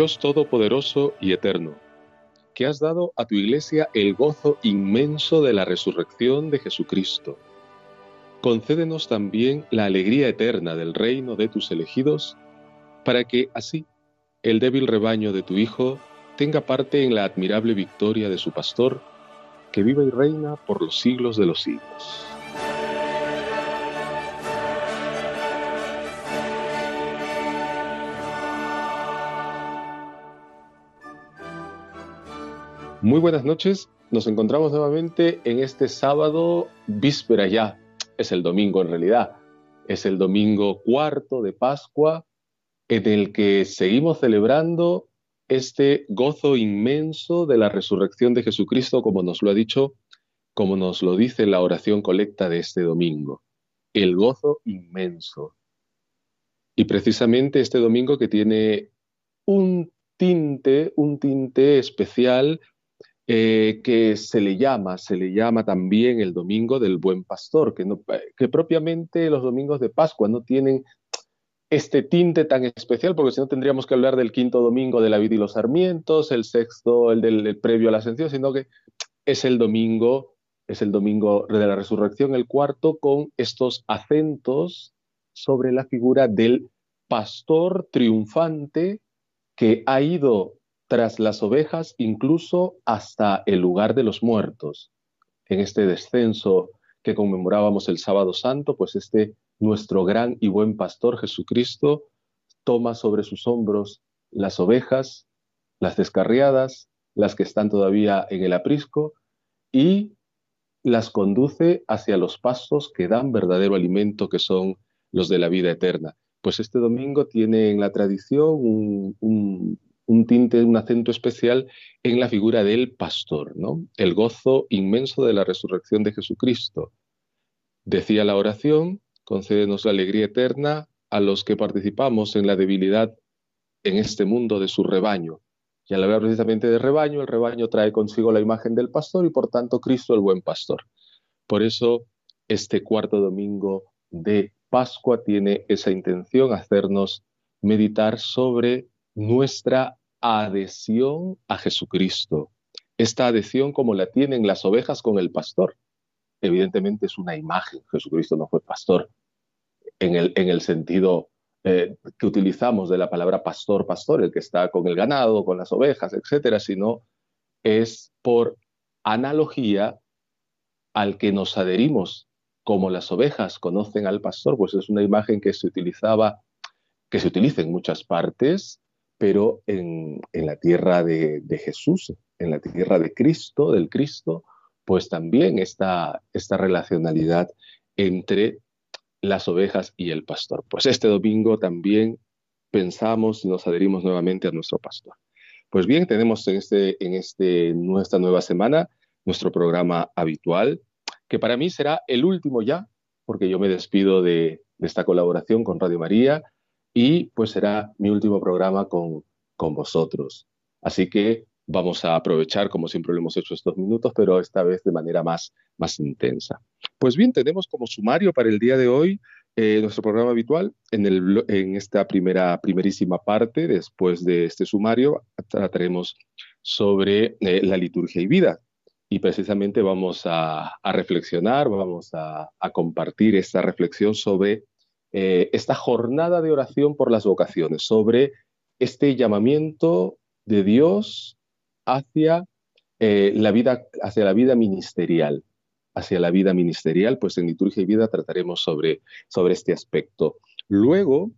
Dios Todopoderoso y Eterno, que has dado a tu Iglesia el gozo inmenso de la resurrección de Jesucristo. Concédenos también la alegría eterna del reino de tus elegidos, para que así el débil rebaño de tu Hijo tenga parte en la admirable victoria de su pastor, que vive y reina por los siglos de los siglos. Muy buenas noches, nos encontramos nuevamente en este sábado víspera ya, es el domingo en realidad, es el domingo cuarto de Pascua en el que seguimos celebrando este gozo inmenso de la resurrección de Jesucristo, como nos lo ha dicho, como nos lo dice la oración colecta de este domingo. El gozo inmenso. Y precisamente este domingo que tiene un tinte, un tinte especial eh, que se le llama, se le llama también el Domingo del Buen Pastor, que, no, que propiamente los domingos de Pascua no tienen este tinte tan especial, porque si no tendríamos que hablar del quinto domingo de la vida y los sarmientos, el sexto, el del previo a la ascensión, sino que es el domingo, es el domingo de la resurrección, el cuarto, con estos acentos sobre la figura del pastor triunfante que ha ido tras las ovejas incluso hasta el lugar de los muertos. En este descenso que conmemorábamos el sábado santo, pues este nuestro gran y buen pastor Jesucristo toma sobre sus hombros las ovejas, las descarriadas, las que están todavía en el aprisco, y las conduce hacia los pastos que dan verdadero alimento, que son los de la vida eterna. Pues este domingo tiene en la tradición un, un tinte, un acento especial en la figura del pastor, ¿no? El gozo inmenso de la resurrección de Jesucristo. Decía la oración, concédenos la alegría eterna a los que participamos en la debilidad en este mundo de su rebaño. Y al hablar precisamente de rebaño, el rebaño trae consigo la imagen del pastor y por tanto Cristo el buen pastor. Por eso este cuarto domingo de Pascua tiene esa intención, hacernos meditar sobre nuestra adhesión a Jesucristo. Esta adhesión como la tienen las ovejas con el pastor. Evidentemente es una imagen. Jesucristo no fue pastor en el, en el sentido eh, que utilizamos de la palabra pastor, pastor, el que está con el ganado, con las ovejas, etcétera, sino es por analogía al que nos adherimos como las ovejas conocen al pastor, pues es una imagen que se utilizaba, que se utiliza en muchas partes pero en, la tierra de, Jesús, en la tierra de Cristo, del Cristo, pues también está esta relacionalidad entre las ovejas y el pastor. Pues este domingo también pensamos y nos adherimos nuevamente a nuestro pastor. Pues bien, tenemos en, este, en este, nuestra nueva semana nuestro programa habitual, que para mí será el último ya, porque yo me despido de esta colaboración con Radio María y pues será mi último programa con, con vosotros. Así que vamos a aprovechar, como siempre lo hemos hecho estos minutos, pero esta vez de manera más, más intensa. Pues bien, tenemos como sumario para el día de hoy eh, nuestro programa habitual. En, el, en esta primera, primerísima parte, después de este sumario, trataremos sobre eh, la liturgia y vida. Y precisamente vamos a, reflexionar, vamos a, a, compartir esta reflexión sobre eh, esta jornada de oración por las vocaciones, sobre este llamamiento de Dios hacia eh, la vida, hacia la vida ministerial, hacia la vida ministerial, pues en liturgia y vida trataremos sobre, sobre este aspecto. Luego,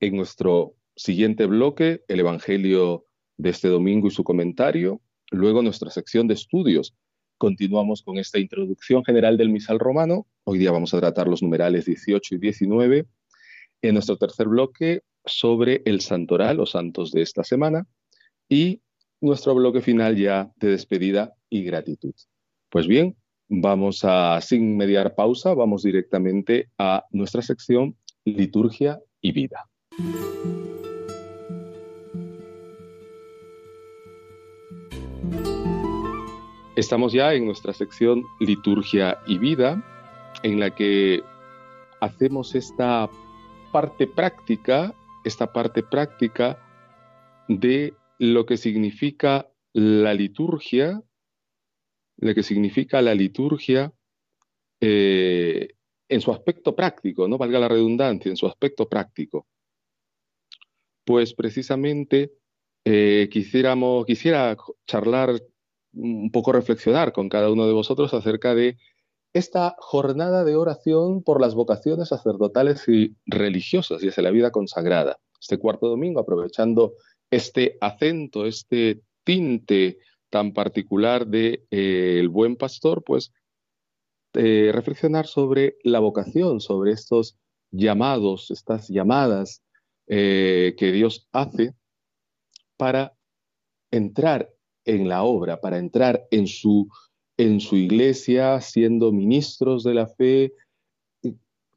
en nuestro siguiente bloque, el Evangelio de este domingo y su comentario, luego nuestra sección de estudios, continuamos con esta introducción general del misal romano. Hoy día vamos a tratar los numerales 18 y 19 en nuestro tercer bloque sobre el santoral o santos de esta semana y nuestro bloque final ya de despedida y gratitud. Pues bien, vamos a, sin mediar pausa, vamos directamente a nuestra sección liturgia y vida. Estamos ya en nuestra sección liturgia y vida, en la que hacemos esta parte práctica, esta parte práctica de lo que significa la liturgia, lo que significa la liturgia eh, en su aspecto práctico, no valga la redundancia, en su aspecto práctico. Pues precisamente eh, quisiéramos, quisiera charlar, un poco reflexionar con cada uno de vosotros acerca de esta jornada de oración por las vocaciones sacerdotales y religiosas y hacia la vida consagrada. Este cuarto domingo, aprovechando este acento, este tinte tan particular de eh, el buen pastor, pues eh, reflexionar sobre la vocación, sobre estos llamados, estas llamadas eh, que Dios hace para entrar en la obra, para entrar en su, en su iglesia, siendo ministros de la fe,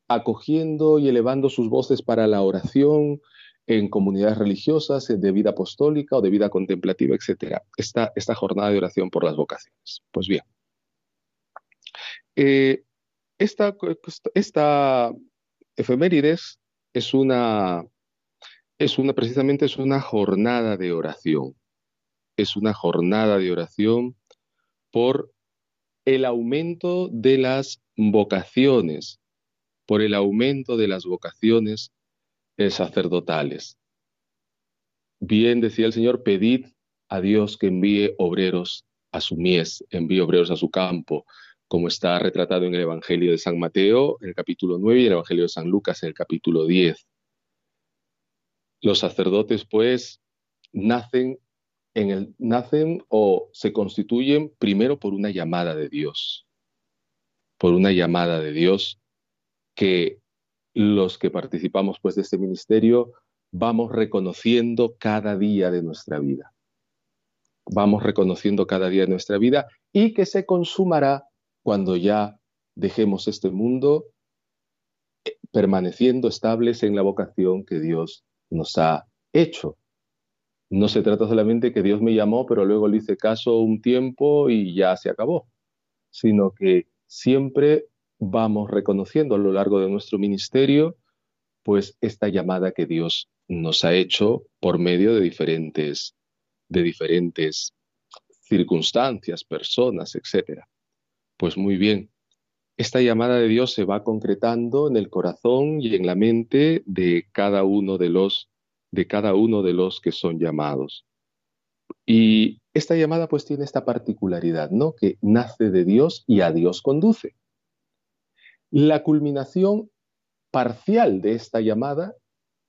acogiendo y elevando sus voces para la oración en comunidades religiosas, de vida apostólica o de vida contemplativa, etc. Esta, esta jornada de oración por las vocaciones. Pues bien, eh, esta, esta, efemérides es una, es una, precisamente es una jornada de oración. Es una jornada de oración por el aumento de las vocaciones, por el aumento de las vocaciones eh, sacerdotales. Bien decía el Señor, pedid a Dios que envíe obreros a su mies, envíe obreros a su campo, como está retratado en el Evangelio de San Mateo, en el capítulo 9, y el Evangelio de San Lucas, en el capítulo 10. Los sacerdotes, pues, nacen, en el, nacen o se constituyen primero por una llamada de Dios, por una llamada de Dios que los que participamos pues de este ministerio vamos reconociendo cada día de nuestra vida. Vamos reconociendo cada día de nuestra vida y que se consumará cuando ya dejemos este mundo eh, permaneciendo estables en la vocación que Dios nos ha hecho. No se trata solamente que Dios me llamó, pero luego le hice caso un tiempo y ya se acabó, sino que siempre vamos reconociendo a lo largo de nuestro ministerio, pues esta llamada que Dios nos ha hecho por medio de diferentes, de diferentes circunstancias, personas, etcétera. Pues muy bien, esta llamada de Dios se va concretando en el corazón y en la mente de cada uno de los de cada uno de los que son llamados. Y esta llamada pues tiene esta particularidad, ¿no? Que nace de Dios y a Dios conduce. La culminación parcial de esta llamada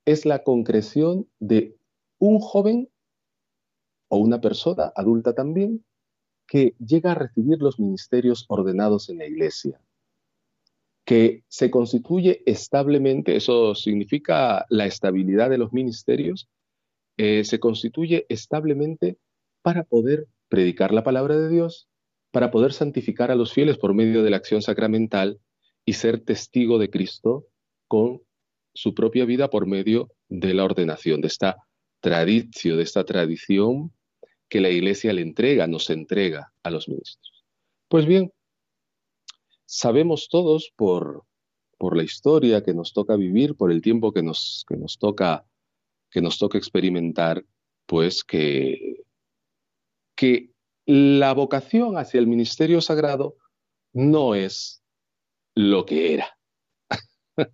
es la concreción de un joven o una persona adulta también que llega a recibir los ministerios ordenados en la iglesia, que se constituye establemente, eso significa la estabilidad de los ministerios, eh, se constituye establemente para poder predicar la palabra de Dios, para poder santificar a los fieles por medio de la acción sacramental y ser testigo de Cristo con su propia vida por medio de la ordenación, de esta tradición, de esta tradición que la Iglesia le entrega, nos entrega a los ministros. Pues bien, sabemos todos por, por la historia que nos toca vivir, por el tiempo que nos, que nos, toca, que nos toca experimentar, pues que, que la vocación hacia el ministerio sagrado no es lo que era.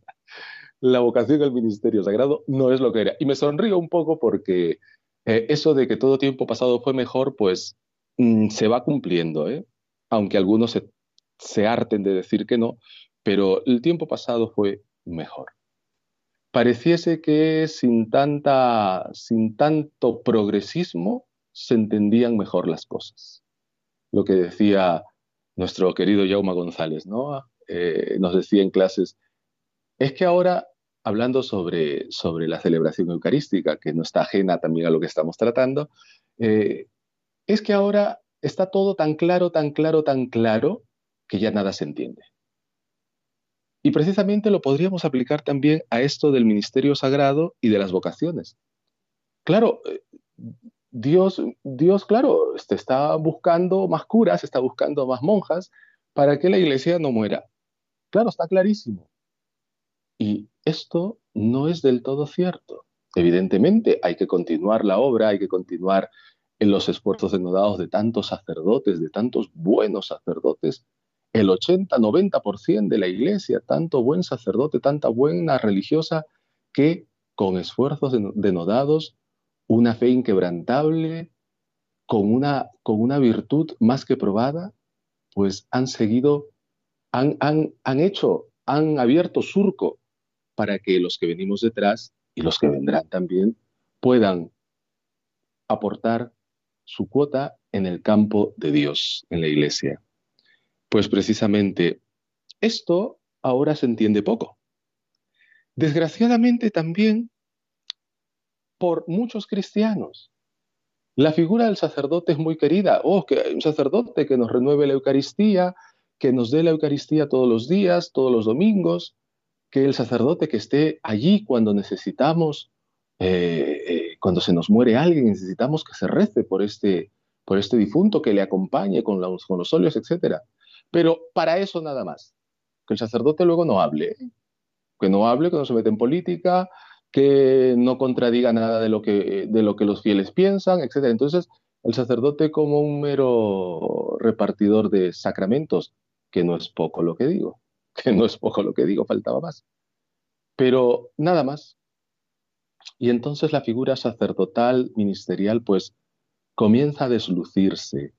la vocación al ministerio sagrado no es lo que era. Y me sonrío un poco porque eh, eso de que todo tiempo pasado fue mejor, pues mm, se va cumpliendo, ¿eh? aunque algunos se, se harten de decir que no, pero el tiempo pasado fue mejor. Pareciese que sin, tanto progresismo se entendían mejor las cosas. Lo que decía nuestro querido Jauma González, ¿no? Eh, nos decía en clases, es que ahora, hablando sobre, sobre la celebración eucarística, que no está ajena también a lo que estamos tratando, eh, es que ahora está todo tan claro, tan claro, tan claro, que ya nada se entiende. Y precisamente lo podríamos aplicar también a esto del ministerio sagrado y de las vocaciones. Claro, eh, Dios, Dios, claro, este, está buscando más curas, está buscando más monjas para que la iglesia no muera. Claro, está clarísimo. Y esto no es del todo cierto. Evidentemente hay que continuar la obra, hay que continuar en los esfuerzos denodados de tantos sacerdotes, de tantos buenos sacerdotes, el 80-90% de la iglesia, tanto buen sacerdote, tanta buena religiosa, que con esfuerzos denodados, una fe inquebrantable, con una, con una virtud más que probada, pues han seguido, han, han, han hecho, han abierto surco para que los que venimos detrás y los que vendrán también puedan aportar su cuota en el campo de Dios, en la iglesia. Pues precisamente esto ahora se entiende poco. Desgraciadamente también por muchos cristianos. La figura del sacerdote es muy querida. Oh, que hay un sacerdote que nos renueve la Eucaristía, que nos dé la Eucaristía todos los días, todos los domingos, que el sacerdote que esté allí cuando necesitamos, eh, eh, cuando se nos muere alguien, necesitamos que se rece por este, por este difunto, que le acompañe con los, óleos, etc. Pero para eso nada más. Que el sacerdote luego no hable, que no hable, que no se mete en política, que no contradiga nada de lo que, de lo que los fieles piensan, etc. Entonces, el sacerdote como un mero repartidor de sacramentos, que no es poco lo que digo, que no es poco lo que digo, faltaba más. Pero nada más. Y entonces la figura sacerdotal, ministerial, pues comienza a deslucirse,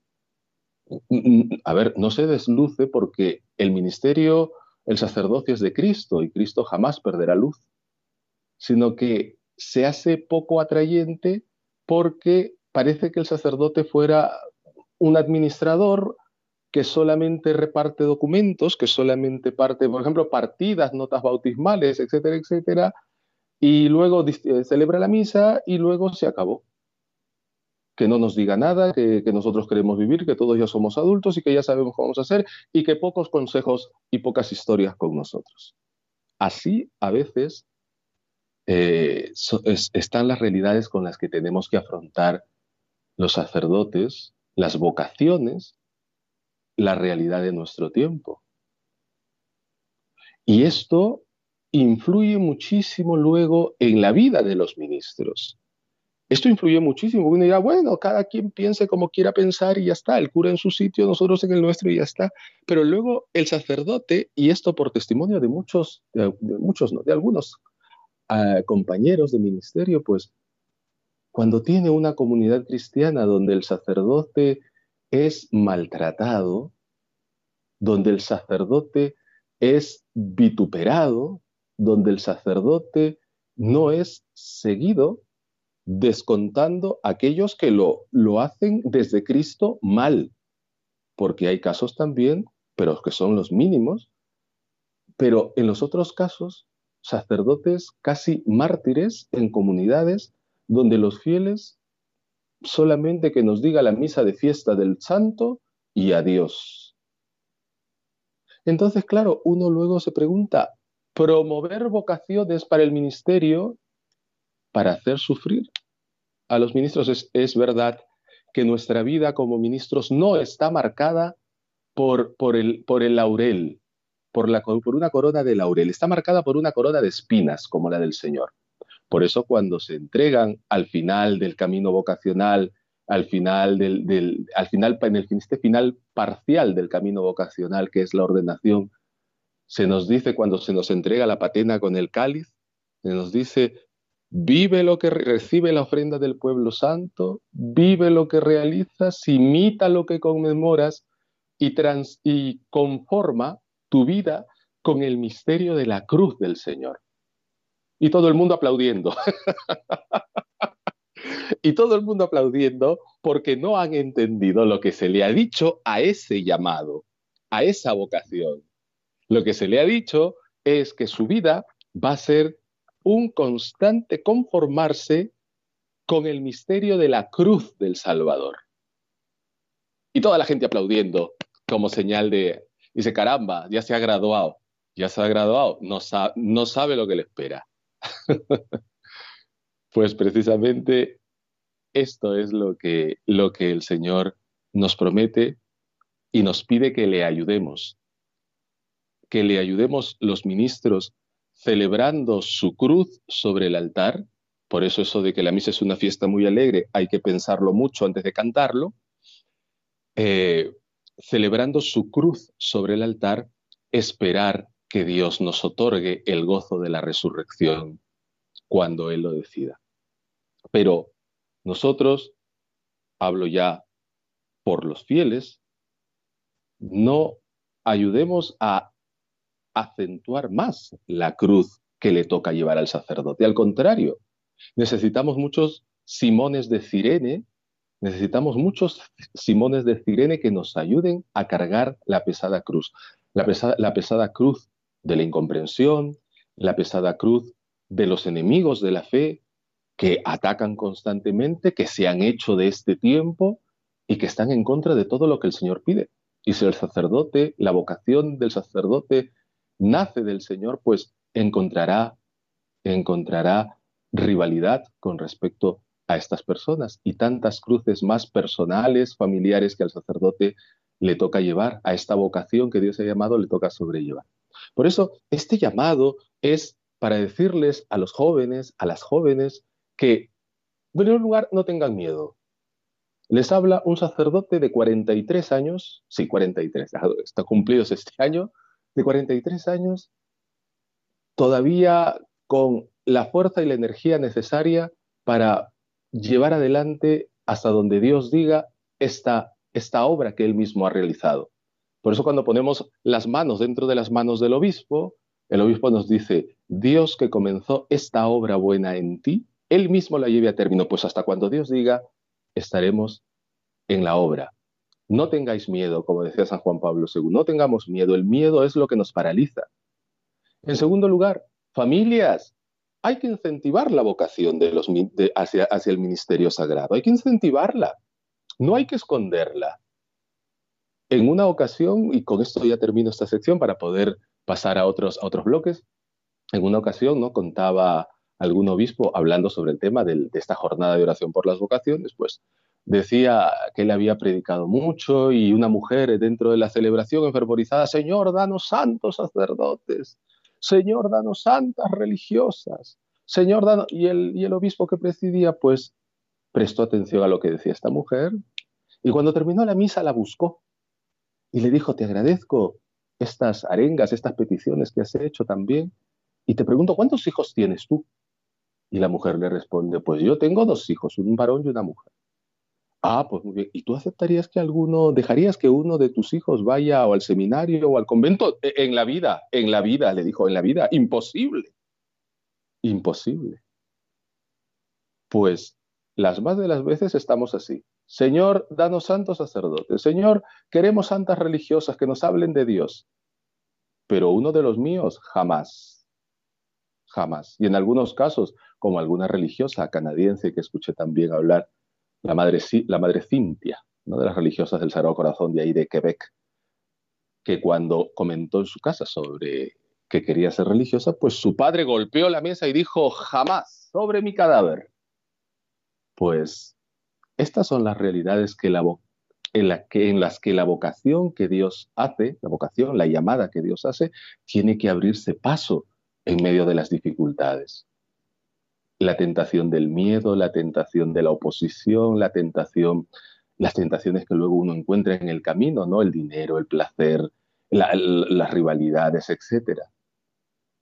a ver, no se desluce porque el ministerio, el sacerdocio es de Cristo y Cristo jamás perderá luz, sino que se hace poco atrayente porque parece que el sacerdote fuera un administrador que solamente reparte documentos, que solamente parte, por ejemplo, partidas, notas bautismales, etcétera, etcétera, y luego eh, celebra la misa y luego se acabó que no nos diga nada, que, nosotros queremos vivir, que todos ya somos adultos y que ya sabemos cómo vamos a hacer y que pocos consejos y pocas historias con nosotros. Así a veces eh, están las realidades con las que tenemos que afrontar los sacerdotes, las vocaciones, la realidad de nuestro tiempo. Y esto influye muchísimo luego en la vida de los ministros. Esto influye muchísimo. Uno dirá, bueno, cada quien piense como quiera pensar y ya está, el cura en su sitio, nosotros en el nuestro y ya está. Pero luego el sacerdote, y esto por testimonio de muchos, de, muchos, ¿no? de algunos ah, compañeros de ministerio, pues cuando tiene una comunidad cristiana donde el sacerdote es maltratado, donde el sacerdote es vituperado, donde el sacerdote no es seguido, descontando aquellos que lo, lo hacen desde Cristo mal, porque hay casos también, pero que son los mínimos, pero en los otros casos, sacerdotes casi mártires en comunidades donde los fieles solamente que nos diga la misa de fiesta del santo y adiós. Entonces, claro, uno luego se pregunta, promover vocaciones para el ministerio para hacer sufrir a los ministros. Es, verdad que nuestra vida como ministros no está marcada por, el, laurel, por, una corona de laurel, está marcada por una corona de espinas como la del Señor. Por eso cuando se entregan al final del camino vocacional, al final del, en el, este final parcial del camino vocacional, que es la ordenación, se nos dice cuando se nos entrega la patena con el cáliz, se nos dice, Vive lo que recibe la ofrenda del pueblo santo, vive lo que realizas, imita lo que conmemoras y, y conforma tu vida con el misterio de la cruz del Señor. Y todo el mundo aplaudiendo. y todo el mundo aplaudiendo porque no han entendido lo que se le ha dicho a ese llamado. a esa vocación. Lo que se le ha dicho es que su vida va a ser un constante conformarse con el misterio de la cruz del Salvador. Y toda la gente aplaudiendo como señal de, dice, caramba, ya se ha graduado, ya se ha graduado, no, no sabe lo que le espera. pues precisamente esto es lo que, lo que el Señor nos promete y nos pide que le ayudemos, que le ayudemos los ministros celebrando su cruz sobre el altar, por eso eso de que la misa es una fiesta muy alegre, hay que pensarlo mucho antes de cantarlo, eh, celebrando su cruz sobre el altar, esperar que Dios nos otorgue el gozo de la resurrección cuando Él lo decida. Pero nosotros, hablo ya por los fieles, no ayudemos a acentuar más la cruz que le toca llevar al sacerdote. Al contrario, necesitamos muchos Simones de Cirene, necesitamos muchos Simones de Cirene que nos ayuden a cargar la pesada cruz. La pesada, cruz de la incomprensión, la pesada cruz de los enemigos de la fe que atacan constantemente, que se han hecho de este tiempo y que están en contra de todo lo que el Señor pide. Y si el sacerdote, la vocación del sacerdote nace del Señor, pues encontrará, encontrará rivalidad con respecto a estas personas y tantas cruces más personales, familiares que al sacerdote le toca llevar, a esta vocación que Dios ha llamado le toca sobrellevar. Por eso, este llamado es para decirles a los jóvenes, a las jóvenes, que, en primer lugar, no tengan miedo. Les habla un sacerdote de 43 años, sí, 43, está cumplidos este año, de 43 años, todavía con la fuerza y la energía necesaria para llevar adelante hasta donde Dios diga esta, esta obra que él mismo ha realizado. Por eso cuando ponemos las manos dentro de las manos del obispo, el obispo nos dice, Dios que comenzó esta obra buena en ti, él mismo la lleve a término, pues hasta cuando Dios diga, estaremos en la obra. No tengáis miedo, como decía San Juan Pablo II, no tengamos miedo, el miedo es lo que nos paraliza. En segundo lugar, familias, hay que incentivar la vocación de hacia, el ministerio sagrado, hay que incentivarla, no hay que esconderla. En una ocasión, y con esto ya termino esta sección para poder pasar a otros, bloques, en una ocasión ¿no? contaba algún obispo hablando sobre el tema de esta jornada de oración por las vocaciones, pues decía que él había predicado mucho y una mujer dentro de la celebración enfervorizada, Señor, danos santos sacerdotes, Señor, danos santas religiosas, Señor, danos... Y el, y el obispo que presidía, pues prestó atención a lo que decía esta mujer y cuando terminó la misa la buscó y le dijo, te agradezco estas arengas, estas peticiones que has hecho también. Y te pregunto, ¿cuántos hijos tienes tú? Y la mujer le responde, pues yo tengo dos hijos, un varón y una mujer. Ah, pues muy bien. ¿Y tú aceptarías que alguno, dejarías que uno de tus hijos vaya o al seminario o al convento? E, en la vida, en la vida, le dijo, en la vida, imposible. Imposible. Pues las más de las veces estamos así. Señor, danos santos sacerdotes. Señor, queremos santas religiosas que nos hablen de Dios. Pero uno de los míos, jamás. Jamás. Y en algunos casos, como alguna religiosa canadiense que escuché también hablar, la madre, la madre Cintia, ¿no? de las religiosas del Sagrado Corazón de ahí de Quebec, que cuando comentó en su casa sobre que quería ser religiosa, pues su padre golpeó la mesa y dijo, jamás, sobre mi cadáver. Pues estas son las realidades que la, en, que, en las que la vocación que Dios hace, la vocación, la llamada que Dios hace, tiene que abrirse paso en medio de las dificultades la tentación del miedo, la tentación de la oposición, la tentación, las tentaciones que luego uno encuentra en el camino, ¿no? El dinero, el placer, las rivalidades, etcétera.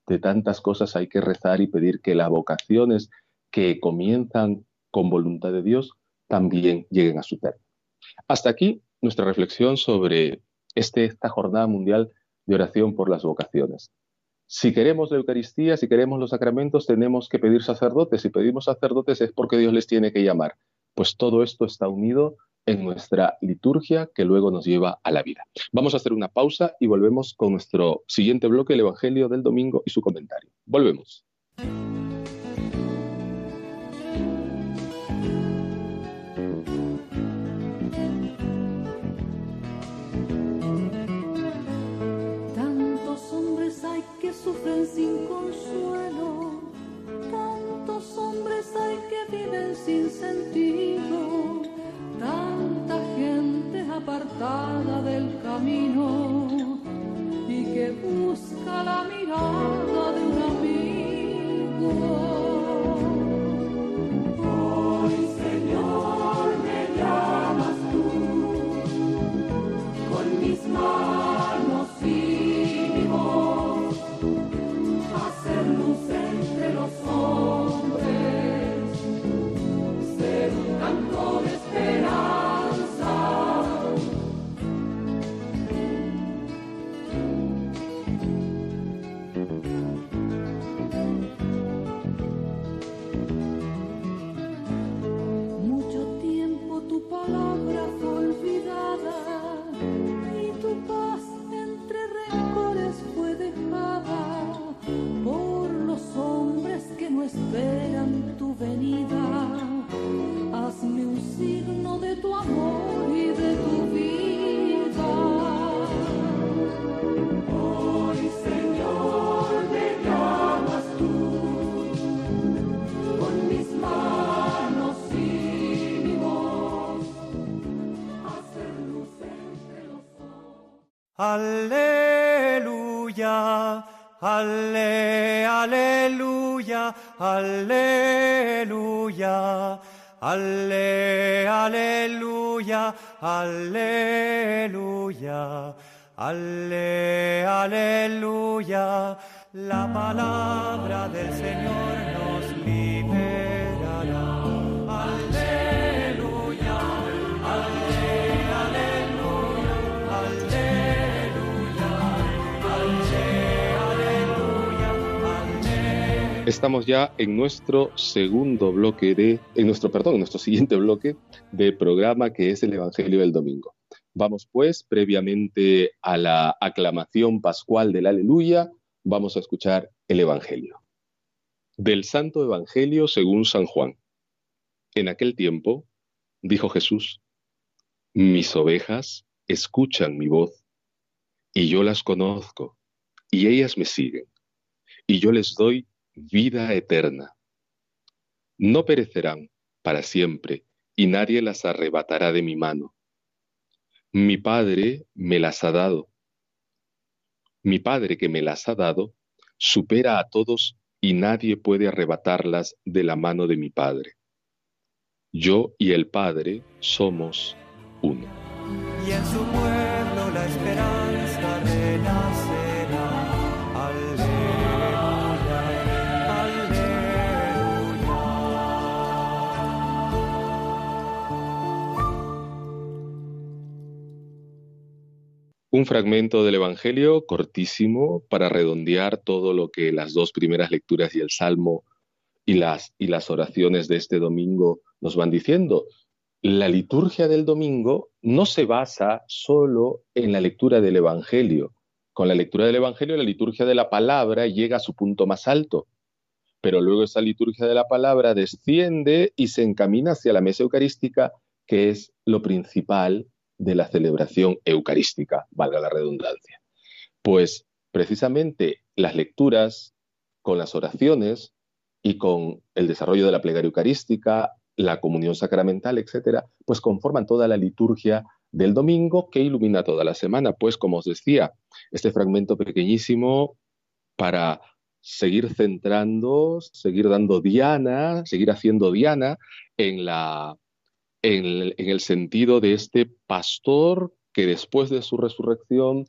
De tantas cosas hay que rezar y pedir que las vocaciones que comienzan con voluntad de Dios también lleguen a su término. Hasta aquí nuestra reflexión sobre este, esta jornada mundial de oración por las vocaciones. Si queremos la Eucaristía, si queremos los sacramentos, tenemos que pedir sacerdotes. Si pedimos sacerdotes es porque Dios les tiene que llamar. Pues todo esto está unido en nuestra liturgia que luego nos lleva a la vida. Vamos a hacer una pausa y volvemos con nuestro siguiente bloque, el Evangelio del Domingo y su comentario. Volvemos. Sufren sin consuelo, tantos hombres hay que viven sin sentido tanta gente apartada del camino y que busca la mirada de un amigo. Aleluya, ale, aleluya. La palabra del Señor nos liberará. Estamos ya en nuestro segundo bloque de, en nuestro, perdón, en nuestro siguiente bloque de programa que es el Evangelio del Domingo. Vamos pues, previamente a la aclamación pascual del Aleluya, vamos a escuchar el Evangelio. Del Santo Evangelio según San Juan. En aquel tiempo, dijo Jesús, mis ovejas escuchan mi voz, y yo las conozco, y ellas me siguen, y yo les doy vida eterna. No perecerán para siempre, y nadie las arrebatará de mi mano. Mi Padre me las ha dado. Mi Padre que me las ha dado supera a todos y nadie puede arrebatarlas de la mano de mi Padre. Yo y el Padre somos uno. y en su pueblo la Un fragmento del Evangelio cortísimo para redondear todo lo que las dos primeras lecturas y el Salmo y las, oraciones de este domingo nos van diciendo. La liturgia del domingo no se basa solo en la lectura del Evangelio. Con la lectura del Evangelio, la liturgia de la palabra llega a su punto más alto, pero luego esa liturgia de la palabra desciende y se encamina hacia la mesa eucarística, que es lo principal de la celebración eucarística, valga la redundancia. Pues precisamente las lecturas con las oraciones y con el desarrollo de la plegaria eucarística, la comunión sacramental, etcétera, pues conforman toda la liturgia del domingo que ilumina toda la semana. Pues como os decía, este fragmento pequeñísimo para seguir centrando, seguir dando diana, seguir haciendo diana en la en el, en el sentido de este pastor que después de su resurrección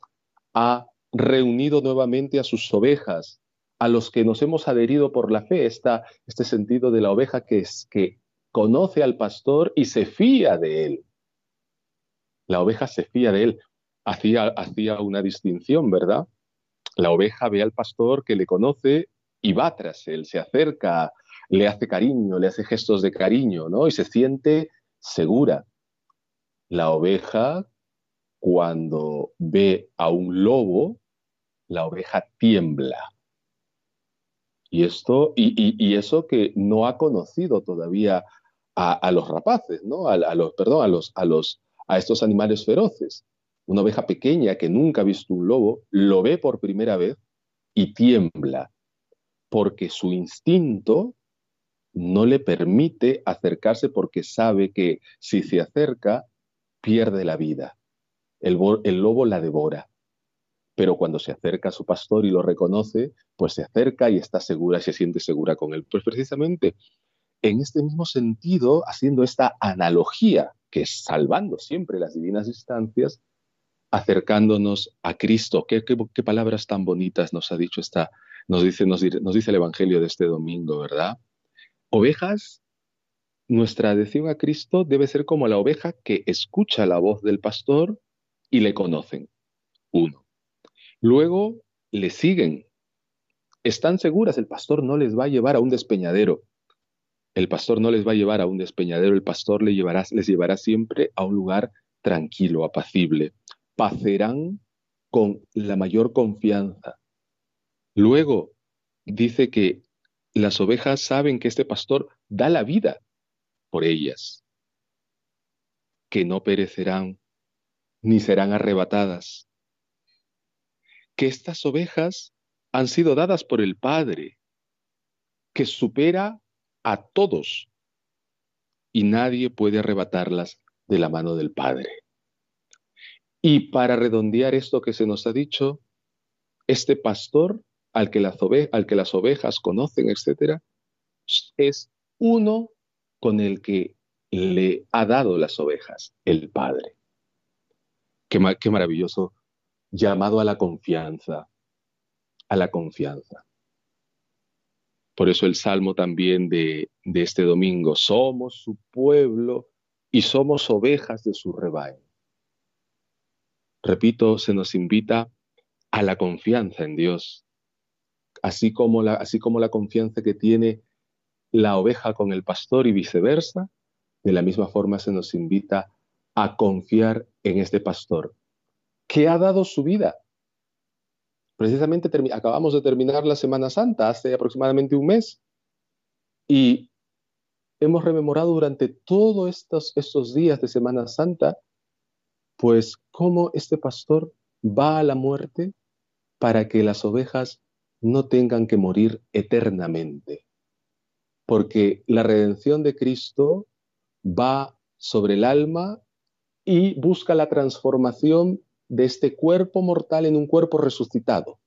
ha reunido nuevamente a sus ovejas, a los que nos hemos adherido por la fe, esta, este sentido de la oveja que, es, que conoce al pastor y se fía de él. La oveja se fía de él. Hacía, hacía una distinción, ¿verdad? La oveja ve al pastor que le conoce y va tras él, se acerca, le hace cariño, le hace gestos de cariño, ¿no? Y se siente segura. La oveja, cuando ve a un lobo, la oveja tiembla. Y esto, y, y- eso que no ha conocido todavía a, a los rapaces, ¿no? A, a los, perdón, a los, a los, a estos animales feroces. Una oveja pequeña que nunca ha visto un lobo, lo ve por primera vez y tiembla, porque su instinto no le permite acercarse porque sabe que si se acerca, pierde la vida. El, el lobo la devora. Pero cuando se acerca a su pastor y lo reconoce, pues se acerca y está segura, se siente segura con él. Pues precisamente en este mismo sentido, haciendo esta analogía, que es salvando siempre las divinas distancias, acercándonos a Cristo. ¿Qué, qué- palabras tan bonitas nos ha dicho esta, nos dice, nos, di- nos dice el Evangelio de este domingo, ¿verdad? Ovejas, nuestra adhesión a Cristo debe ser como la oveja que escucha la voz del pastor y le conocen. Uno. Luego le siguen. Están seguras, el pastor no les va a llevar a un despeñadero. El pastor no les va a llevar a un despeñadero, el pastor les llevará, les llevará siempre a un lugar tranquilo, apacible. Pacerán con la mayor confianza. Luego dice que las ovejas saben que este pastor da la vida por ellas, que no perecerán ni serán arrebatadas, que estas ovejas han sido dadas por el Padre, que supera a todos y nadie puede arrebatarlas de la mano del Padre. Y para redondear esto que se nos ha dicho, este pastor al que las, al que las ovejas conocen, etcétera, es uno con el que le ha dado las ovejas, el Padre. Qué, qué maravilloso llamado a la confianza, a la confianza. Por eso el salmo también de, de este domingo, somos su pueblo y somos ovejas de su rebaño. Repito, se nos invita a la confianza en Dios, así como la, así como la confianza que tiene la oveja con el pastor y viceversa, de la misma forma se nos invita a confiar en este pastor, que ha dado su vida. Precisamente acabamos de terminar la Semana Santa hace aproximadamente un mes y hemos rememorado durante todos estos, estos días de Semana Santa, pues cómo este pastor va a la muerte para que las ovejas no tengan que morir eternamente. Porque la redención de Cristo va sobre el alma y busca la transformación de este cuerpo mortal en un cuerpo resucitado.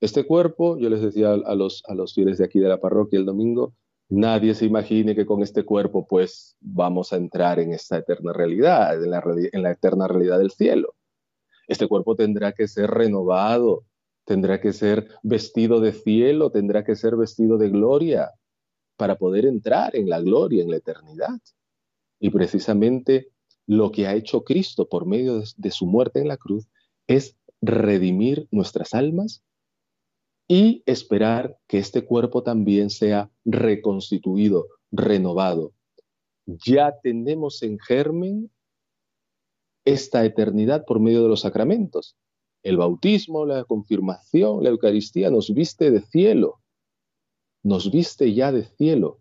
Este cuerpo, yo les decía a los, a los fieles de aquí de la parroquia el domingo, nadie se imagine que con este cuerpo pues vamos a entrar en esta eterna realidad, en la, en la eterna realidad del cielo. Este cuerpo tendrá que ser renovado, tendrá que ser vestido de cielo, tendrá que ser vestido de gloria para poder entrar en la gloria, en la eternidad. Y precisamente lo que ha hecho Cristo por medio de, su muerte en la cruz es redimir nuestras almas y esperar que este cuerpo también sea reconstituido, renovado. Ya tenemos en germen esta eternidad por medio de los sacramentos. El bautismo, la confirmación, la Eucaristía nos viste de cielo, nos viste ya de cielo,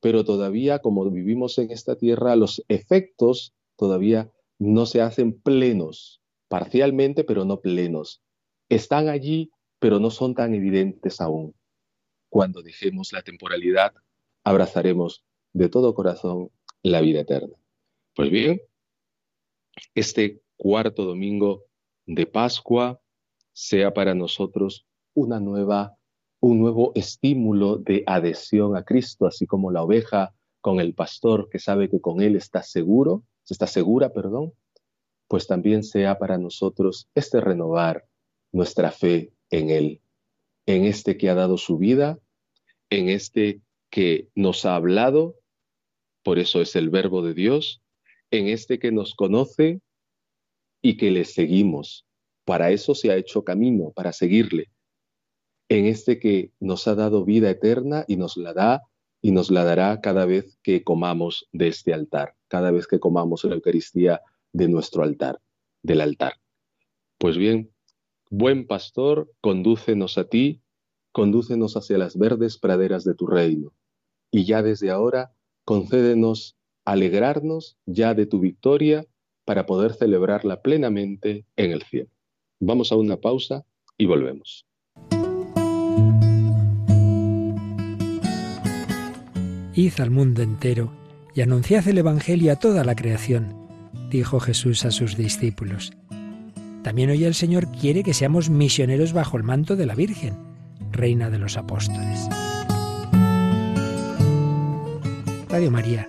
pero todavía como vivimos en esta tierra, los efectos todavía no se hacen plenos, parcialmente, pero no plenos. Están allí, pero no son tan evidentes aún. Cuando dejemos la temporalidad, abrazaremos de todo corazón la vida eterna. Pues bien, este cuarto domingo de Pascua sea para nosotros una nueva, un nuevo estímulo de adhesión a Cristo, así como la oveja con el pastor que sabe que con él está seguro, está segura, perdón, pues también sea para nosotros este renovar nuestra fe en él, en este que ha dado su vida, en este que nos ha hablado, por eso es el verbo de Dios, en este que nos conoce y que le seguimos. Para eso se ha hecho camino, para seguirle. En este que nos ha dado vida eterna y nos la da y nos la dará cada vez que comamos de este altar, cada vez que comamos la Eucaristía de nuestro altar, del altar. Pues bien, buen pastor, condúcenos a ti, condúcenos hacia las verdes praderas de tu reino, y ya desde ahora concédenos alegrarnos ya de tu victoria para poder celebrarla plenamente en el cielo. Vamos a una pausa y volvemos. Id al mundo entero y anunciad el Evangelio a toda la creación, dijo Jesús a sus discípulos. También hoy el Señor quiere que seamos misioneros bajo el manto de la Virgen, Reina de los Apóstoles. Radio María,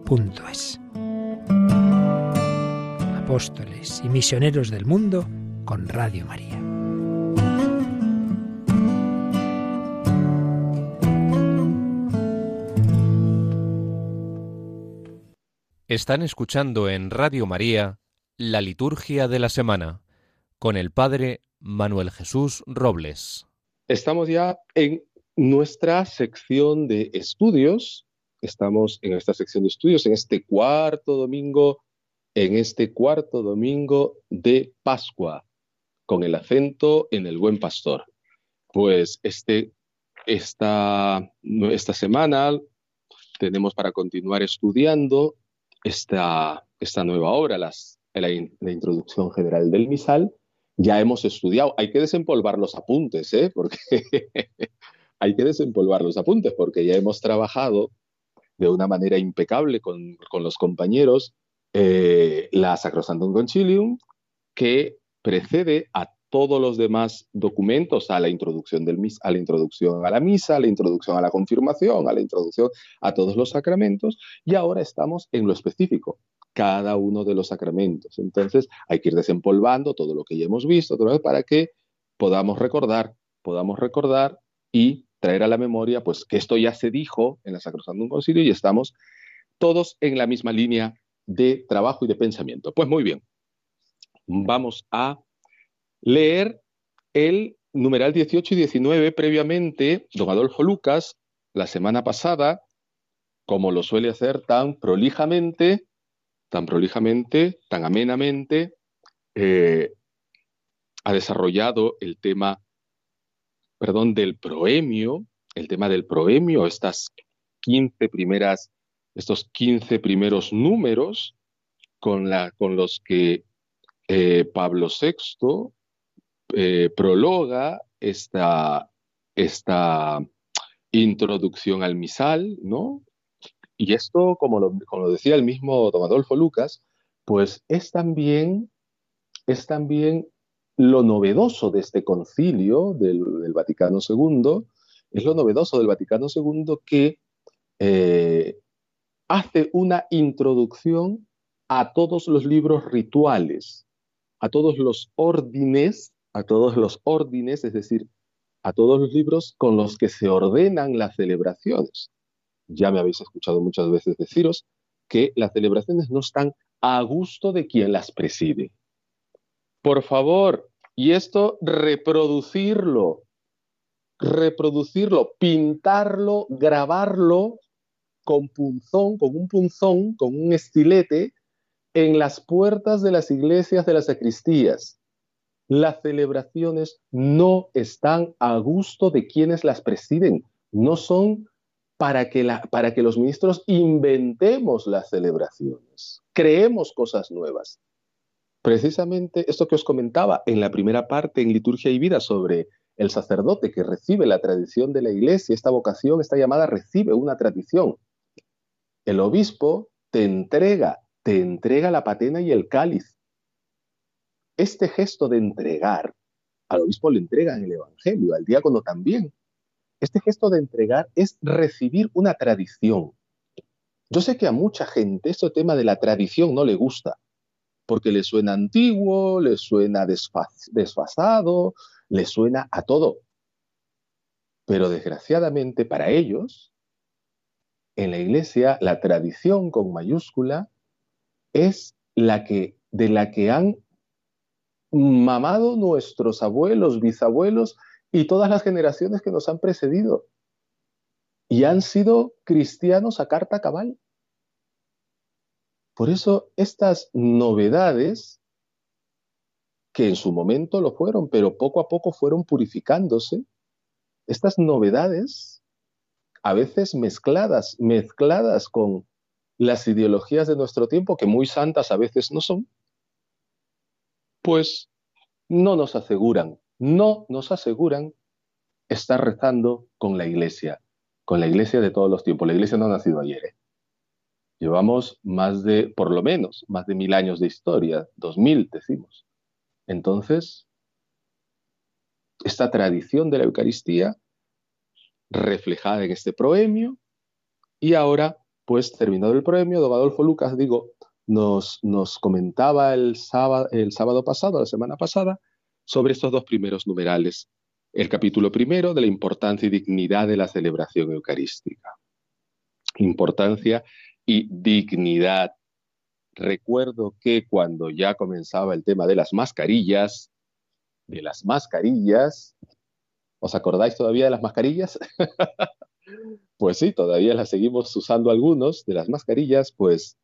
Apóstoles y misioneros del mundo con Radio María. Están escuchando en Radio María la liturgia de la semana con el Padre Manuel Jesús Robles. Estamos ya en nuestra sección de estudios. Estamos en esta sección de estudios, en este cuarto domingo, en este cuarto domingo de Pascua, con el acento en el buen pastor. Pues este, esta, esta semana tenemos para continuar estudiando esta, esta nueva obra, la, la introducción general del misal, ya hemos estudiado. Hay que desempolvar los apuntes, ¿eh? Porque hay que desempolvar los apuntes, porque ya hemos trabajado de una manera impecable con, con los compañeros eh, la Sacrosantum Concilium, que precede a todos los demás documentos, a la introducción del a la introducción a la misa, a la introducción a la confirmación, a la introducción a todos los sacramentos, y ahora estamos en lo específico, cada uno de los sacramentos. Entonces hay que ir desempolvando todo lo que ya hemos visto otra vez para que podamos recordar, podamos recordar y traer a la memoria, pues que esto ya se dijo en la Sacrosantum Concilio y estamos todos en la misma línea de trabajo y de pensamiento. Pues muy bien, vamos a leer el numeral 18 y 19 previamente. Don Adolfo Lucas, la semana pasada, como lo suele hacer tan prolijamente, tan prolijamente, tan amenamente, eh, ha desarrollado el tema, perdón, del proemio, el tema del proemio, estas 15 primeras, estos 15 primeros números con, la, con los que eh, Pablo VI eh, prologa esta, esta introducción al misal, ¿no? Y esto, como lo, como lo decía el mismo don Adolfo Lucas, pues es también, es también lo novedoso de este concilio del, Vaticano II, es lo novedoso del Vaticano II que eh, hace una introducción a todos los libros rituales, a todos los órdenes, a todos los órdenes, es decir, a todos los libros con los que se ordenan las celebraciones ya me habéis escuchado muchas veces deciros que las celebraciones no están a gusto de quien las preside. Por favor, y esto reproducirlo, reproducirlo, pintarlo, grabarlo con punzón, con un punzón, con un estilete en las puertas de las iglesias de las sacristías. Las celebraciones no están a gusto de quienes las presiden, no son para que, para que los ministros inventemos las celebraciones, creemos cosas nuevas. Precisamente esto que os comentaba en la primera parte en Liturgia y Vida sobre el sacerdote que recibe la tradición de la iglesia, esta vocación, esta llamada recibe una tradición. El obispo te entrega, te entrega la patena y el cáliz. Este gesto de entregar, al obispo le entrega en el Evangelio, al diácono también. Este gesto de entregar es recibir una tradición. Yo sé que a mucha gente este tema de la tradición no le gusta, porque le suena antiguo, le suena desfasado, le suena a todo. Pero desgraciadamente para ellos, en la iglesia, la tradición con mayúscula es la que, de la que han mamado nuestros abuelos, bisabuelos y todas las generaciones que nos han precedido. Y han sido cristianos a carta cabal. Por eso estas novedades, que en su momento lo fueron, pero poco a poco fueron purificándose, estas novedades, a veces mezcladas, mezcladas con las ideologías de nuestro tiempo, que muy santas a veces no son, pues no nos aseguran, no nos aseguran estar rezando con la iglesia, con la iglesia de todos los tiempos. La iglesia no ha nacido ayer. ¿eh? Llevamos más de, por lo menos, más de mil años de historia, dos mil decimos. Entonces, esta tradición de la Eucaristía reflejada en este proemio y ahora pues terminado el premio, don Adolfo Lucas, digo, nos, comentaba el sábado pasado, la semana pasada, sobre estos dos primeros numerales. El capítulo primero de la importancia y dignidad de la celebración eucarística. Importancia y dignidad. Recuerdo que cuando ya comenzaba el tema de las mascarillas, de las mascarillas, ¿os acordáis todavía de las mascarillas? Pues sí, todavía las seguimos usando algunos de las mascarillas, pues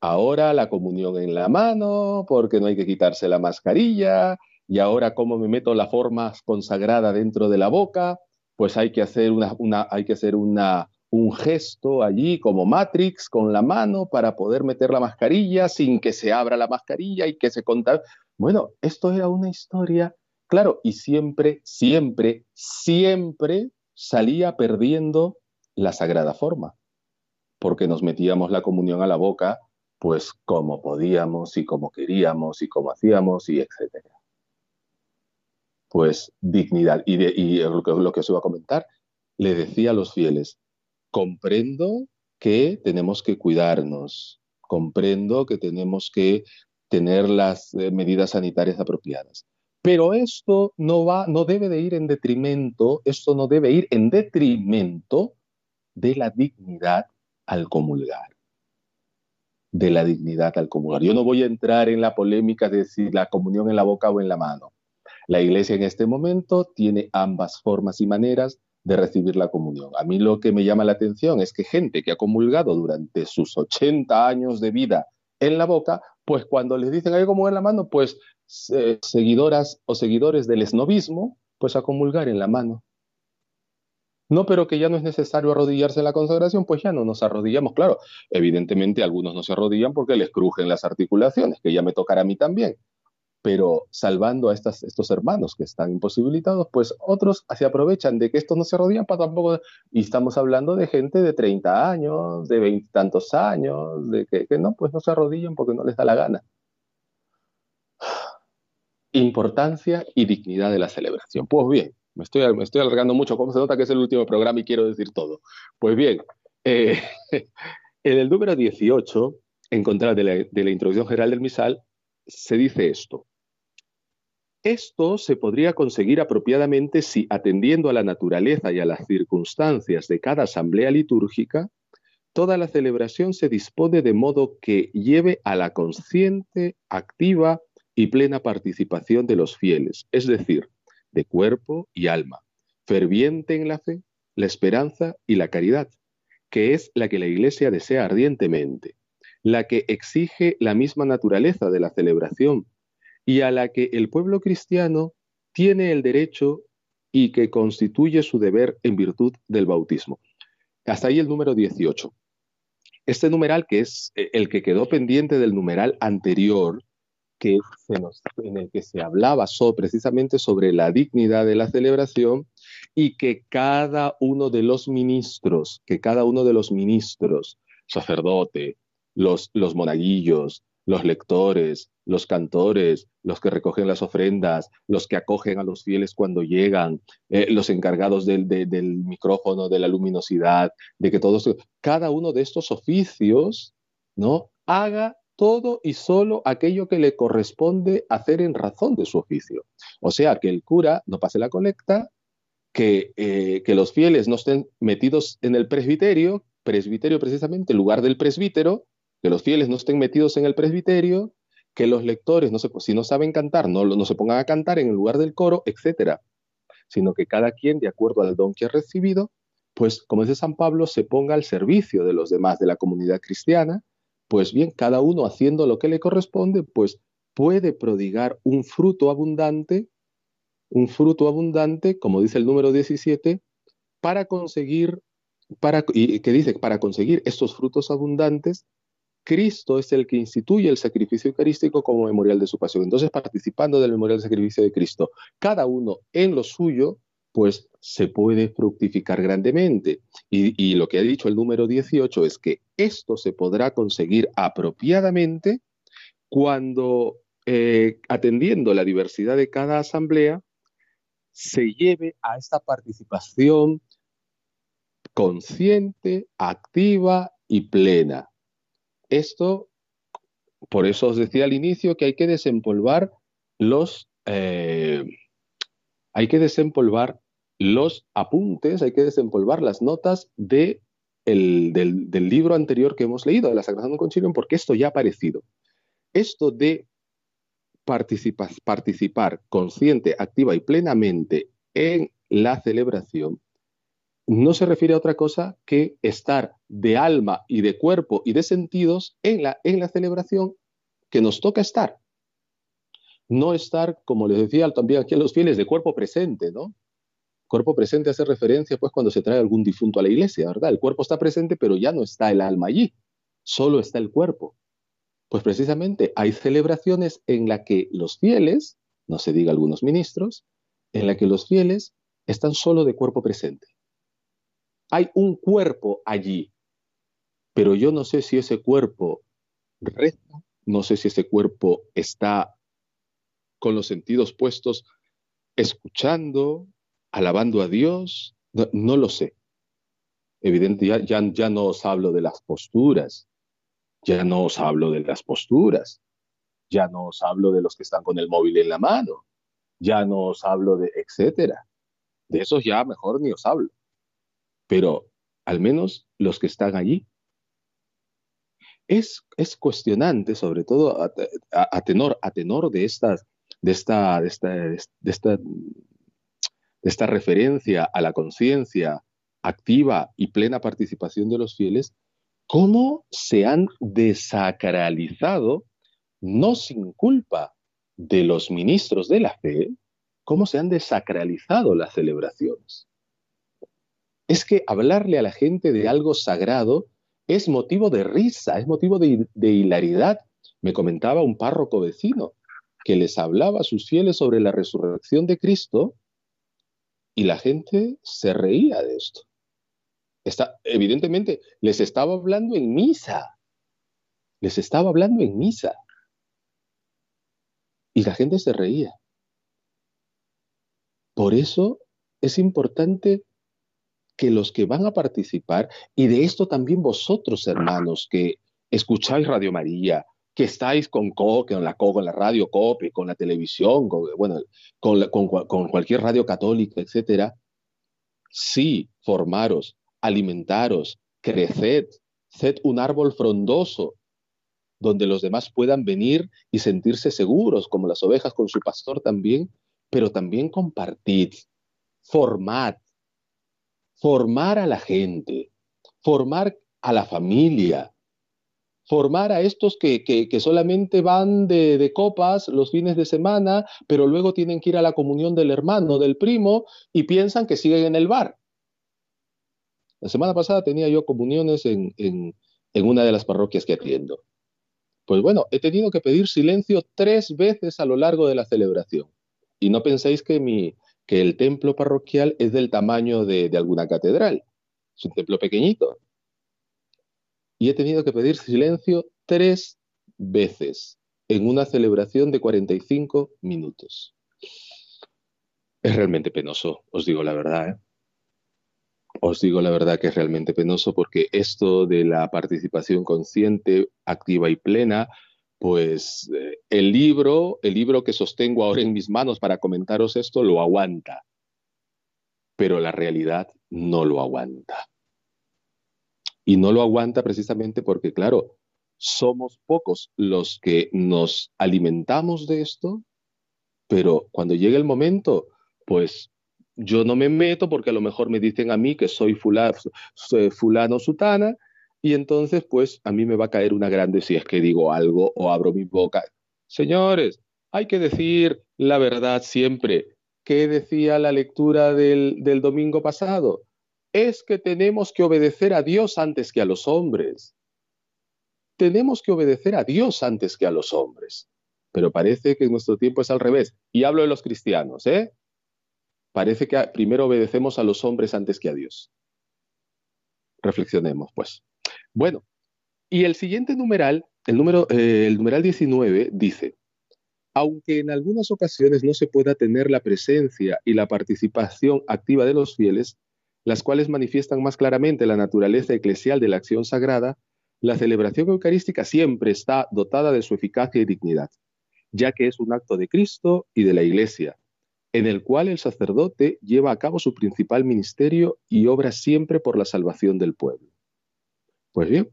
ahora la comunión en la mano, porque no hay que quitarse la mascarilla, y ahora cómo me meto la forma consagrada dentro de la boca, pues hay que hacer, una, hay que hacer una, un gesto allí como Matrix con la mano para poder meter la mascarilla sin que se abra la mascarilla y que se conta. Bueno, esto era una historia, claro, y siempre, siempre, siempre salía perdiendo la sagrada forma, porque nos metíamos la comunión a la boca, pues como podíamos y como queríamos y como hacíamos y etcétera. Pues dignidad. Y, lo, que, lo que os iba a comentar, le decía a los fieles, comprendo que tenemos que cuidarnos, comprendo que tenemos que tener las eh, medidas sanitarias apropiadas. Pero esto no va, no debe de ir en detrimento, esto no debe ir en detrimento de la dignidad al comulgar. De la dignidad al comulgar. Yo no voy a entrar en la polémica de si la comunión en la boca o en la mano. La iglesia en este momento tiene ambas formas y maneras de recibir la comunión. A mí lo que me llama la atención es que gente que ha comulgado durante sus 80 años de vida en la boca, pues cuando les dicen hay comulgar en la mano, pues seguidoras o seguidores del esnovismo, pues a comulgar en la mano. No, pero que ya no es necesario arrodillarse en la consagración, pues ya no nos arrodillamos. Claro, evidentemente algunos no se arrodillan porque les crujen las articulaciones, que ya me tocará a mí también. Pero salvando a estos hermanos que están imposibilitados, pues otros se aprovechan de que estos no se arrodillan para tampoco. Y estamos hablando de gente de 30 años, de veintitantos años, de que, no, pues no se arrodillan porque no les da la gana. Importancia y dignidad de la celebración. Pues bien, me estoy, alargando mucho, como se nota que es el último programa y quiero decir todo. Pues bien, eh, en el número 18, en contra de la, de la introducción general del misal, se dice esto. Esto se podría conseguir apropiadamente si, atendiendo a la naturaleza y a las circunstancias de cada asamblea litúrgica, toda la celebración se dispone de modo que lleve a la consciente, activa y plena participación de los fieles, es decir, de cuerpo y alma, ferviente en la fe, la esperanza y la caridad, que es la que la Iglesia desea ardientemente, la que exige la misma naturaleza de la celebración y a la que el pueblo cristiano tiene el derecho y que constituye su deber en virtud del bautismo. Hasta ahí el número 18. Este numeral, que es eh, el que quedó pendiente del numeral anterior, que se nos, en el que se hablaba precisamente sobre la dignidad de la celebración y que cada uno de los ministros, que cada uno de los ministros, sacerdote, los, los monaguillos, los lectores, los cantores, los que recogen las ofrendas, los que acogen a los fieles cuando llegan, eh, los encargados del, del, micrófono, de la luminosidad, de que todos, cada uno de estos oficios, ¿no? Haga todo y solo aquello que le corresponde hacer en razón de su oficio. O sea, que el cura no pase la colecta, que, eh, que los fieles no estén metidos en el presbiterio, presbiterio precisamente, lugar del presbítero, que los fieles no estén metidos en el presbiterio, que los lectores, no se, si no saben cantar, no, se pongan a cantar en el lugar del coro, etcétera, sino que cada quien, de acuerdo al don que ha recibido, pues, como dice San Pablo, se ponga al servicio de los demás de la comunidad cristiana, pues bien, cada uno haciendo lo que le corresponde, pues puede prodigar un fruto abundante, un fruto abundante, como dice el número 17, para conseguir, para, y que dice, para conseguir estos frutos abundantes, Cristo es el que instituye el sacrificio eucarístico como memorial de su pasión. Entonces, participando del memorial de sacrificio de Cristo, cada uno en lo suyo, pues se puede fructificar grandemente. Y, lo que ha dicho el número 18 es que esto se podrá conseguir apropiadamente cuando, eh, atendiendo la diversidad de cada asamblea, se lleve a esta participación consciente, activa y plena. Esto, por eso os decía al inicio que hay que desempolvar los, eh, hay que desempolvar los apuntes, hay que desempolvar las notas de del, libro anterior que hemos leído, de la Sagrada Concilium, porque esto ya ha aparecido. Esto de participar consciente, activa y plenamente en la celebración no se refiere a otra cosa que estar de alma y de cuerpo y de sentidos en la, en la celebración que nos toca estar. No estar, como les decía también aquí a los fieles, de cuerpo presente, ¿no? Cuerpo presente hace referencia, pues, cuando se trae algún difunto a la iglesia, ¿verdad? El cuerpo está presente, pero ya no está el alma allí, solo está el cuerpo. Pues precisamente hay celebraciones en las que los fieles, no se diga algunos ministros, en la que los fieles están solo de cuerpo presente hay un cuerpo allí, pero yo no sé si ese cuerpo reza, no sé si ese cuerpo está con los sentidos puestos escuchando, alabando a Dios, no, lo sé. Evidentemente, ya, ya no os hablo de las posturas, ya no os hablo de las posturas, ya no os hablo de los que están con el móvil en la mano, ya no os hablo de etcétera. De esos ya mejor ni os hablo pero al menos los que están allí. Es, es cuestionante, sobre todo a, tenor, a tenor de, de, esta, de, esta, de esta referencia a la conciencia activa y plena participación de los fieles, cómo se han desacralizado, no sin culpa de los ministros de la fe, cómo se han desacralizado las celebraciones es que hablarle a la gente de algo sagrado es motivo de risa, es motivo de, hilaridad. Me comentaba un párroco vecino que les hablaba a sus fieles sobre la resurrección de Cristo y la gente se reía de esto. Evidentemente, les estaba hablando en misa. Les estaba hablando en misa. Y la gente se reía. Por eso es importante que los que van a participar, y de esto también vosotros, hermanos, que escucháis Radio María, que estáis con, con la con la radio COPE, con la televisión, con, bueno, con, con, cualquier radio católica, etcétera, sí, formaros, alimentaros, creced, sed un árbol frondoso, donde los demás puedan venir y sentirse seguros, como las ovejas con su pastor también, pero también compartid, formad, formar a la gente, formar a la familia, formar a estos que, solamente van de, copas los fines de semana, pero luego tienen que ir a la comunión del hermano, del primo, y piensan que siguen en el bar. La semana pasada tenía yo comuniones en, en una de las parroquias que atiendo. Pues bueno, he tenido que pedir silencio tres veces a lo largo de la celebración. Y no penséis que mi, que el templo parroquial es del tamaño de, alguna catedral. Es un templo pequeñito. Y he tenido que pedir silencio tres veces en una celebración de 45 minutos. Es realmente penoso, os digo la verdad. ¿eh? Os digo la verdad que es realmente penoso porque esto de la participación consciente, activa y plena, pues eh, el libro, el libro que sostengo ahora en mis manos para comentaros esto, lo aguanta, pero la realidad no lo aguanta. Y no lo aguanta precisamente porque, claro, somos pocos los que nos alimentamos de esto, pero cuando llega el momento pues yo no me meto porque a lo mejor me dicen a mí que soy fulano, fulano sutana y entonces pues a mí me va a caer una grande si es que digo algo o abro mi boca. Señores, hay que decir la verdad siempre. ¿Qué decía la lectura del, domingo pasado? Es que tenemos que obedecer a Dios antes que a los hombres. Tenemos que obedecer a Dios antes que a los hombres. Pero parece que nuestro tiempo es al revés. Y hablo de los cristianos, ¿eh? Parece que primero obedecemos a los hombres antes que a Dios. Reflexionemos, pues. Bueno, y el siguiente numeral, el, número, eh, el numeral 19, dice, aunque en algunas ocasiones no se pueda tener la presencia y la participación activa de los fieles, las cuales manifiestan más claramente la naturaleza eclesial de la acción sagrada, la celebración eucarística siempre está dotada de su eficacia y dignidad, ya que es un acto de Cristo y de la Iglesia, en el cual el sacerdote lleva a cabo su principal ministerio y obra siempre por la salvación del pueblo. Pues bien,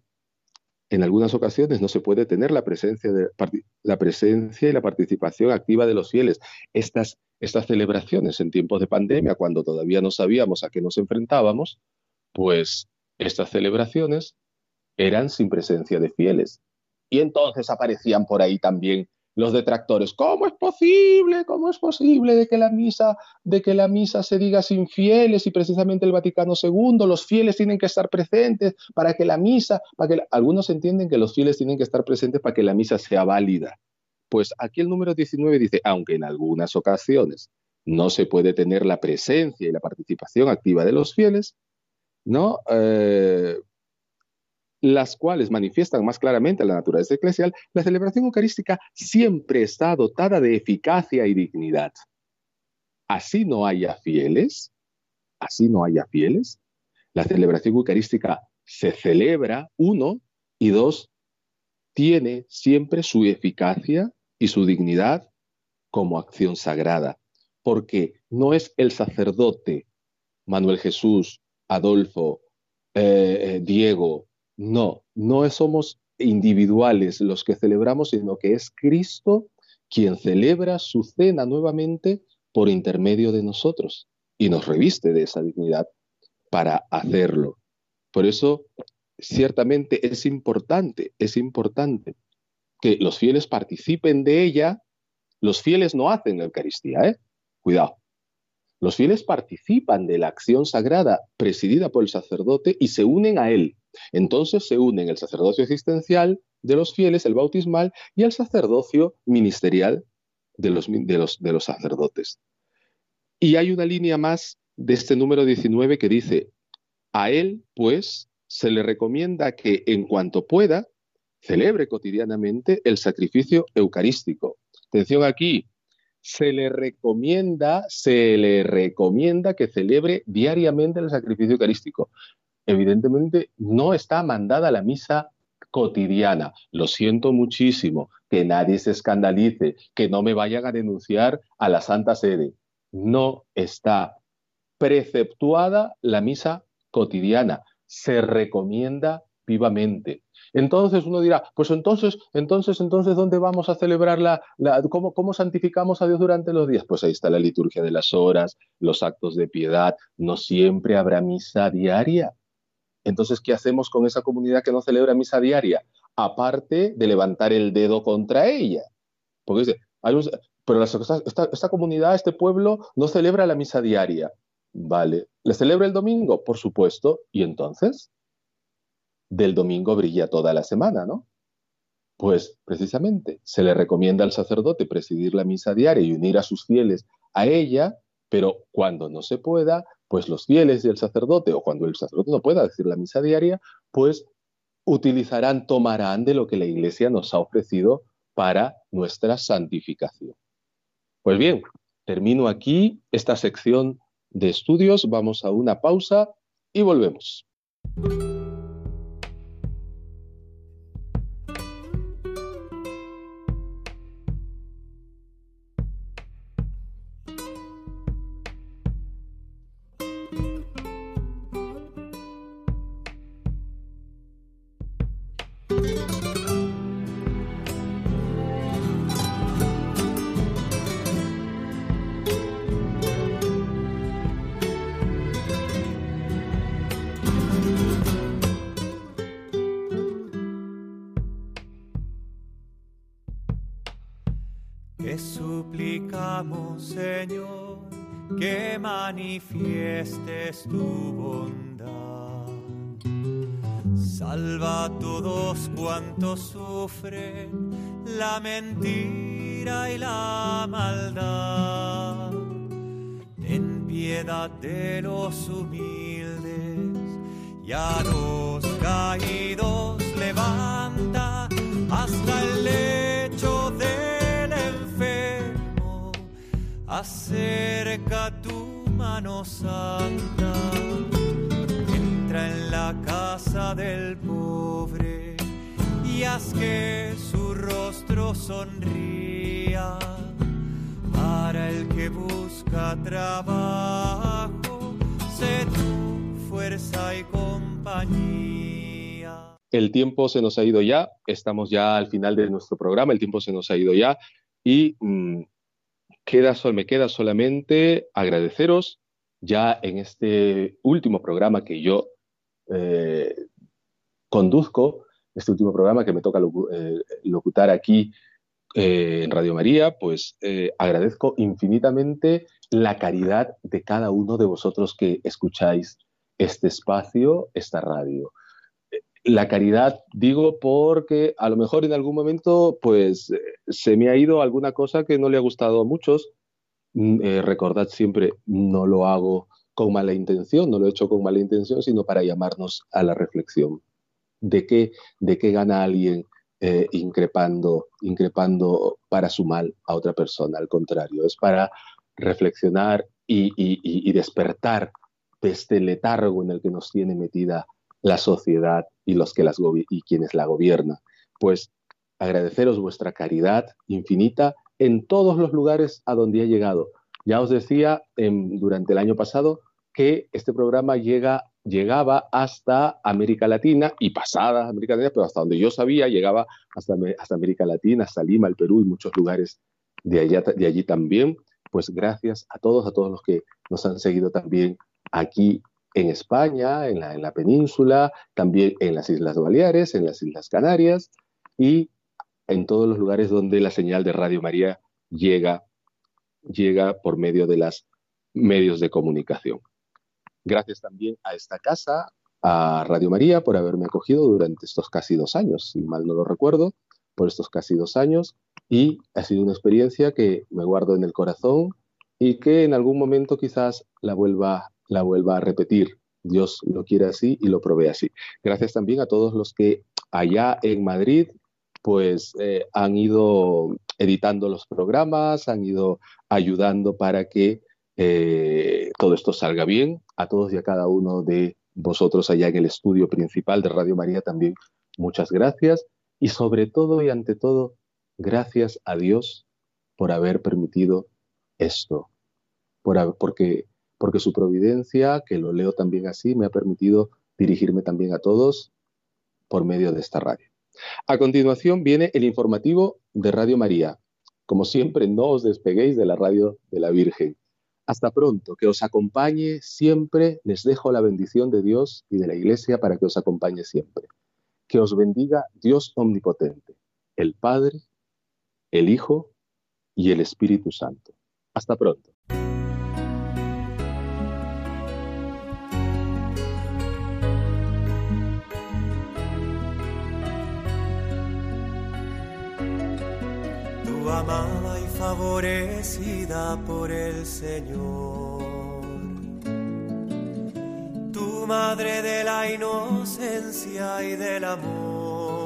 en algunas ocasiones no se puede tener la presencia, la presencia y la participación activa de los fieles. Estas, estas celebraciones en tiempos de pandemia, cuando todavía no sabíamos a qué nos enfrentábamos, pues estas celebraciones eran sin presencia de fieles. Y entonces aparecían por ahí también los detractores, ¿cómo es posible? ¿Cómo es posible de que la misa, de que la misa se diga sin fieles y precisamente el Vaticano II, los fieles tienen que estar presentes para que la misa, para que algunos entienden que los fieles tienen que estar presentes para que la misa sea válida. Pues aquí el número 19 dice, aunque en algunas ocasiones no se puede tener la presencia y la participación activa de los fieles, ¿no? Eh, las cuales manifiestan más claramente la naturaleza eclesial, la celebración eucarística siempre está dotada de eficacia y dignidad. Así no haya fieles, así no haya fieles, la celebración eucarística se celebra, uno, y dos, tiene siempre su eficacia y su dignidad como acción sagrada, porque no es el sacerdote, Manuel Jesús, Adolfo, eh, eh, Diego, no, no somos individuales los que celebramos, sino que es Cristo quien celebra su cena nuevamente por intermedio de nosotros y nos reviste de esa dignidad para hacerlo. Por eso, ciertamente es importante, es importante que los fieles participen de ella. Los fieles no hacen la Eucaristía, ¿eh? Cuidado. Los fieles participan de la acción sagrada presidida por el sacerdote y se unen a él. Entonces se unen el sacerdocio existencial de los fieles, el bautismal, y el sacerdocio ministerial de los, sacerdotes. Y hay una línea más de este número 19 que dice, a él, pues, se le recomienda que en cuanto pueda, celebre cotidianamente el sacrificio eucarístico. Atención aquí, se le recomienda, se le recomienda que celebre diariamente el sacrificio eucarístico evidentemente no está mandada la misa cotidiana. Lo siento muchísimo, que nadie se escandalice, que no me vayan a denunciar a la Santa Sede. No está preceptuada la misa cotidiana. Se recomienda Entonces uno dirá, pues entonces, entonces, entonces, ¿dónde vamos a celebrar la, cómo, cómo santificamos a Dios durante los días? Pues ahí está la liturgia de las horas, los actos de piedad. No siempre habrá misa diaria. Entonces, ¿qué hacemos con esa comunidad que no celebra misa diaria? Aparte de levantar el dedo contra ella. Porque dice, pero esta, comunidad, este pueblo, no celebra la misa diaria. Vale. ¿Le celebra el domingo? Por supuesto. ¿Y entonces? Del domingo brilla toda la semana, ¿no? Pues precisamente se le recomienda al sacerdote presidir la misa diaria y unir a sus fieles a ella, pero cuando no se pueda, pues los fieles y el sacerdote, o cuando el sacerdote no pueda decir la misa diaria, pues utilizarán, tomarán de lo que la Iglesia nos ha ofrecido para nuestra santificación. Pues bien, termino aquí esta sección de estudios, vamos a una pausa y volvemos. Tu bondad. Salva a todos cuantos sufren la mentira y la maldad. Ten piedad de los humildes y a los caídos levanta hasta el lecho del enfermo. Mano santa, entra en la casa del pobre y haz que su rostro sonría. Para el que busca trabajo, sé tu fuerza y compañía. El tiempo se nos ha ido ya, estamos ya al final de nuestro programa, el tiempo se nos ha ido ya y mm, queda, me queda solamente agradeceros ya en este último programa que yo eh, conduzco, este último programa que me toca eh, locutar aquí eh, en Radio María, pues agradezco infinitamente la caridad de cada uno de vosotros que escucháis este espacio, esta radio. La caridad digo porque a lo mejor en algún momento pues se me ha ido alguna cosa que no le ha gustado a muchos. Mm, eh, recordad siempre, no lo hago con mala intención, no lo he hecho con mala intención, sino para llamarnos a la reflexión. ¿De qué, de qué gana alguien eh, increpando, increpando para su mal a otra persona? Al contrario, es para reflexionar y, despertar de este letargo en el que nos tiene metida la sociedad y los que las y quienes la gobiernan. Pues agradeceros vuestra caridad infinita en todos los lugares a donde ha llegado. Ya os decía em, durante el año pasado que este programa llega, llegaba hasta América Latina y pasada América Latina, pero hasta donde yo sabía llegaba hasta, hasta América Latina, hasta Lima, el Perú y muchos lugares de, allá, de allí también. Pues gracias a todos, a todos los que nos han seguido también aquí en España, en la, en la península, también en las Islas Baleares, en las Islas Canarias y en todos los lugares donde la señal de Radio María llega, llega por medio de los medios de comunicación. Gracias también a esta casa, a Radio María, por haberme acogido durante estos casi dos años, si mal no lo recuerdo, por estos casi dos años, y ha sido una experiencia que me guardo en el corazón y que en algún momento quizás la vuelva, la vuelva a repetir. Dios lo quiere así y lo provee así. Gracias también a todos los que allá en Madrid pues eh, han ido editando los programas, han ido ayudando para que eh, todo esto salga bien. A todos y a cada uno de vosotros allá en el estudio principal de Radio María también muchas gracias. Y sobre todo y ante todo, gracias a Dios por haber permitido esto, por, porque, porque su providencia, que lo leo también así, me ha permitido dirigirme también a todos por medio de esta radio. A continuación viene el informativo de Radio María. Como siempre, no os despeguéis de la radio de la Virgen. Hasta pronto, que os acompañe siempre. Les dejo la bendición de Dios y de la Iglesia para que os acompañe siempre. Que os bendiga Dios Omnipotente, el Padre, el Hijo y el Espíritu Santo. Hasta pronto. Amada y favorecida por el Señor. Tu madre de la inocencia y del amor.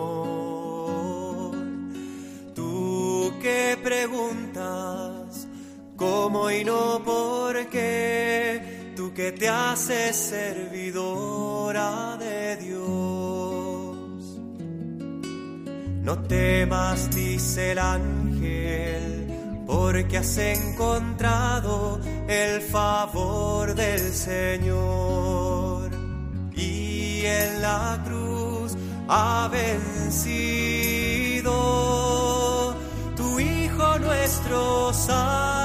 Tú que preguntas cómo y no por qué, tú que te haces servidora de Dios. No temas, dice el ángel, porque has encontrado el favor del Señor y en la cruz ha vencido tu Hijo nuestro Salvador.